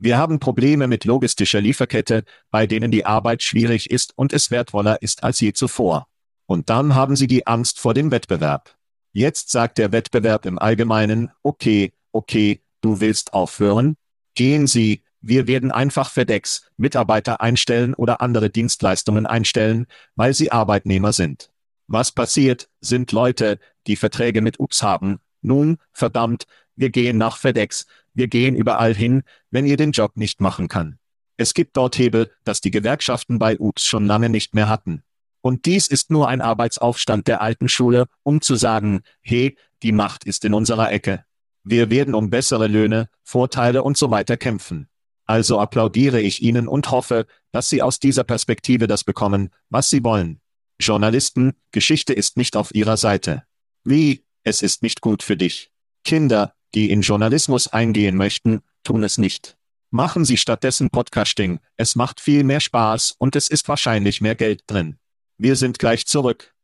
Wir haben Probleme mit logistischer Lieferkette, bei denen die Arbeit schwierig ist und es wertvoller ist als je zuvor. Und dann haben sie die Angst vor dem Wettbewerb. Jetzt sagt der Wettbewerb im Allgemeinen, okay, okay, du willst aufhören? Gehen Sie, wir werden einfach FedEx, Mitarbeiter einstellen oder andere Dienstleistungen einstellen, weil sie Arbeitnehmer sind. Was passiert, sind Leute, die Verträge mit UPS haben. Nun, verdammt, wir gehen nach FedEx, wir gehen überall hin, wenn ihr den Job nicht machen kann. Es gibt dort Hebel, dass die Gewerkschaften bei UPS schon lange nicht mehr hatten. Und dies ist nur ein Arbeitsaufstand der alten Schule, um zu sagen, hey, die Macht ist in unserer Ecke. Wir werden um bessere Löhne, Vorteile und so weiter kämpfen. Also applaudiere ich Ihnen und hoffe, dass Sie aus dieser Perspektive das bekommen, was Sie wollen. Journalisten, Geschichte ist nicht auf Ihrer Seite. Wie, es ist nicht gut für dich. Kinder, die in Journalismus eingehen möchten, tun es nicht. Machen Sie stattdessen Podcasting, es macht viel mehr Spaß und es ist wahrscheinlich mehr Geld drin. Wir sind gleich zurück.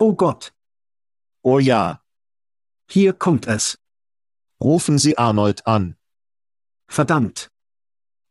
Oh Gott, Oh ja, hier kommt es. rufen Sie Arnold an. Verdammt.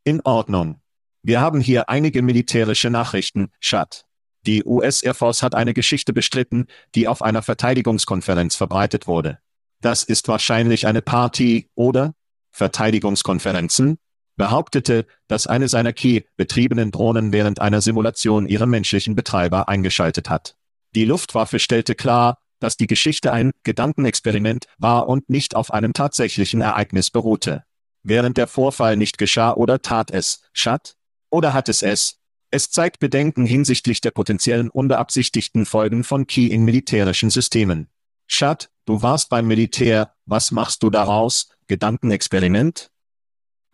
In Ordnung. Wir haben hier einige militärische Nachrichten, Schat. Die US Air Force hat eine Geschichte bestritten, die auf einer Verteidigungskonferenz verbreitet wurde. Das ist wahrscheinlich eine Party, oder? Verteidigungskonferenzen? Behauptete, dass eine seiner Key betriebenen Drohnen während einer Simulation ihre menschlichen Betreiber eingeschaltet hat. Die Luftwaffe stellte klar, dass die Geschichte ein Gedankenexperiment war und nicht auf einem tatsächlichen Ereignis beruhte. Während der Vorfall nicht geschah oder tat es, Schat? Oder hat es es? Es zeigt Bedenken hinsichtlich der potenziellen unbeabsichtigten Folgen von Key in militärischen Systemen. Schat, du warst beim Militär, was machst du daraus? Gedankenexperiment?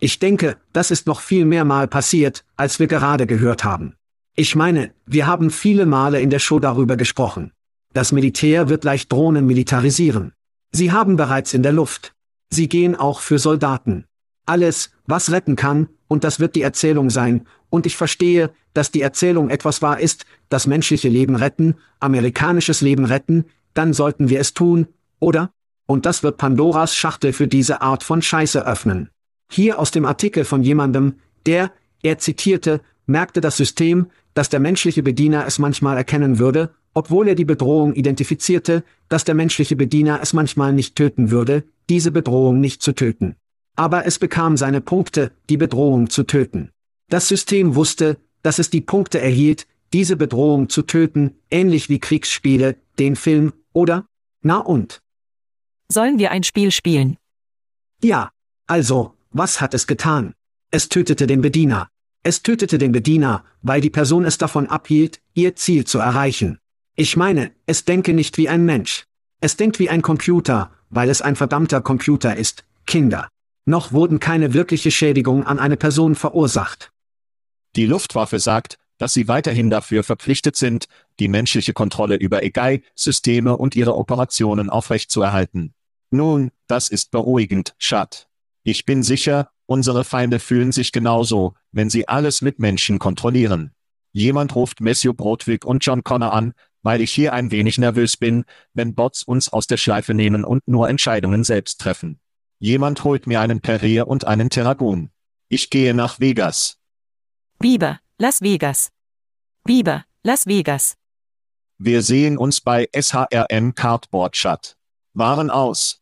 Ich denke, das ist noch viel mehr Mal passiert, als wir gerade gehört haben. Ich meine, wir haben viele Male in der Show darüber gesprochen. Das Militär wird leicht Drohnen militarisieren. Sie haben bereits in der Luft. Sie gehen auch für Soldaten. Alles, was retten kann, und das wird die Erzählung sein, und ich verstehe, dass die Erzählung etwas wahr ist, das menschliche Leben retten, amerikanisches Leben retten, dann sollten wir es tun, oder? Und das wird Pandoras Schachtel für diese Art von Scheiße öffnen. Hier aus dem Artikel von jemandem, der, er zitierte, merkte das System, dass der menschliche Bediener es manchmal erkennen würde, obwohl er die Bedrohung identifizierte, dass der menschliche Bediener es manchmal nicht töten würde, diese Bedrohung nicht zu töten. Aber es bekam seine Punkte, die Bedrohung zu töten. Das System wusste, dass es die Punkte erhielt, diese Bedrohung zu töten, ähnlich wie Kriegsspiele, den Film, oder? Na und? Sollen wir ein Spiel spielen? Ja. Also, was hat es getan? Es tötete den Bediener. Es tötete den Bediener, weil die Person es davon abhielt, ihr Ziel zu erreichen. Ich meine, es denke nicht wie ein Mensch. Es denkt wie ein Computer, weil es ein verdammter Computer ist, Kinder. Noch wurden keine wirkliche Schädigung an eine Person verursacht. Die Luftwaffe sagt, dass sie weiterhin dafür verpflichtet sind, die menschliche Kontrolle über EGI-Systeme und ihre Operationen aufrechtzuerhalten. Nun, das ist beruhigend, Schat. Ich bin sicher, unsere Feinde fühlen sich genauso, wenn sie alles mit Menschen kontrollieren. Jemand ruft Matthew Brodwick und John Connor an, weil ich hier ein wenig nervös bin, wenn Bots uns aus der Schleife nehmen und nur Entscheidungen selbst treffen. Jemand holt mir einen Terrier und einen Terragon. Ich gehe nach Vegas. Biber, Las Vegas. Biber, Las Vegas. Wir sehen uns bei SHRM Cardboard Shut. Waren aus.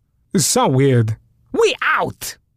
It's so weird. We out!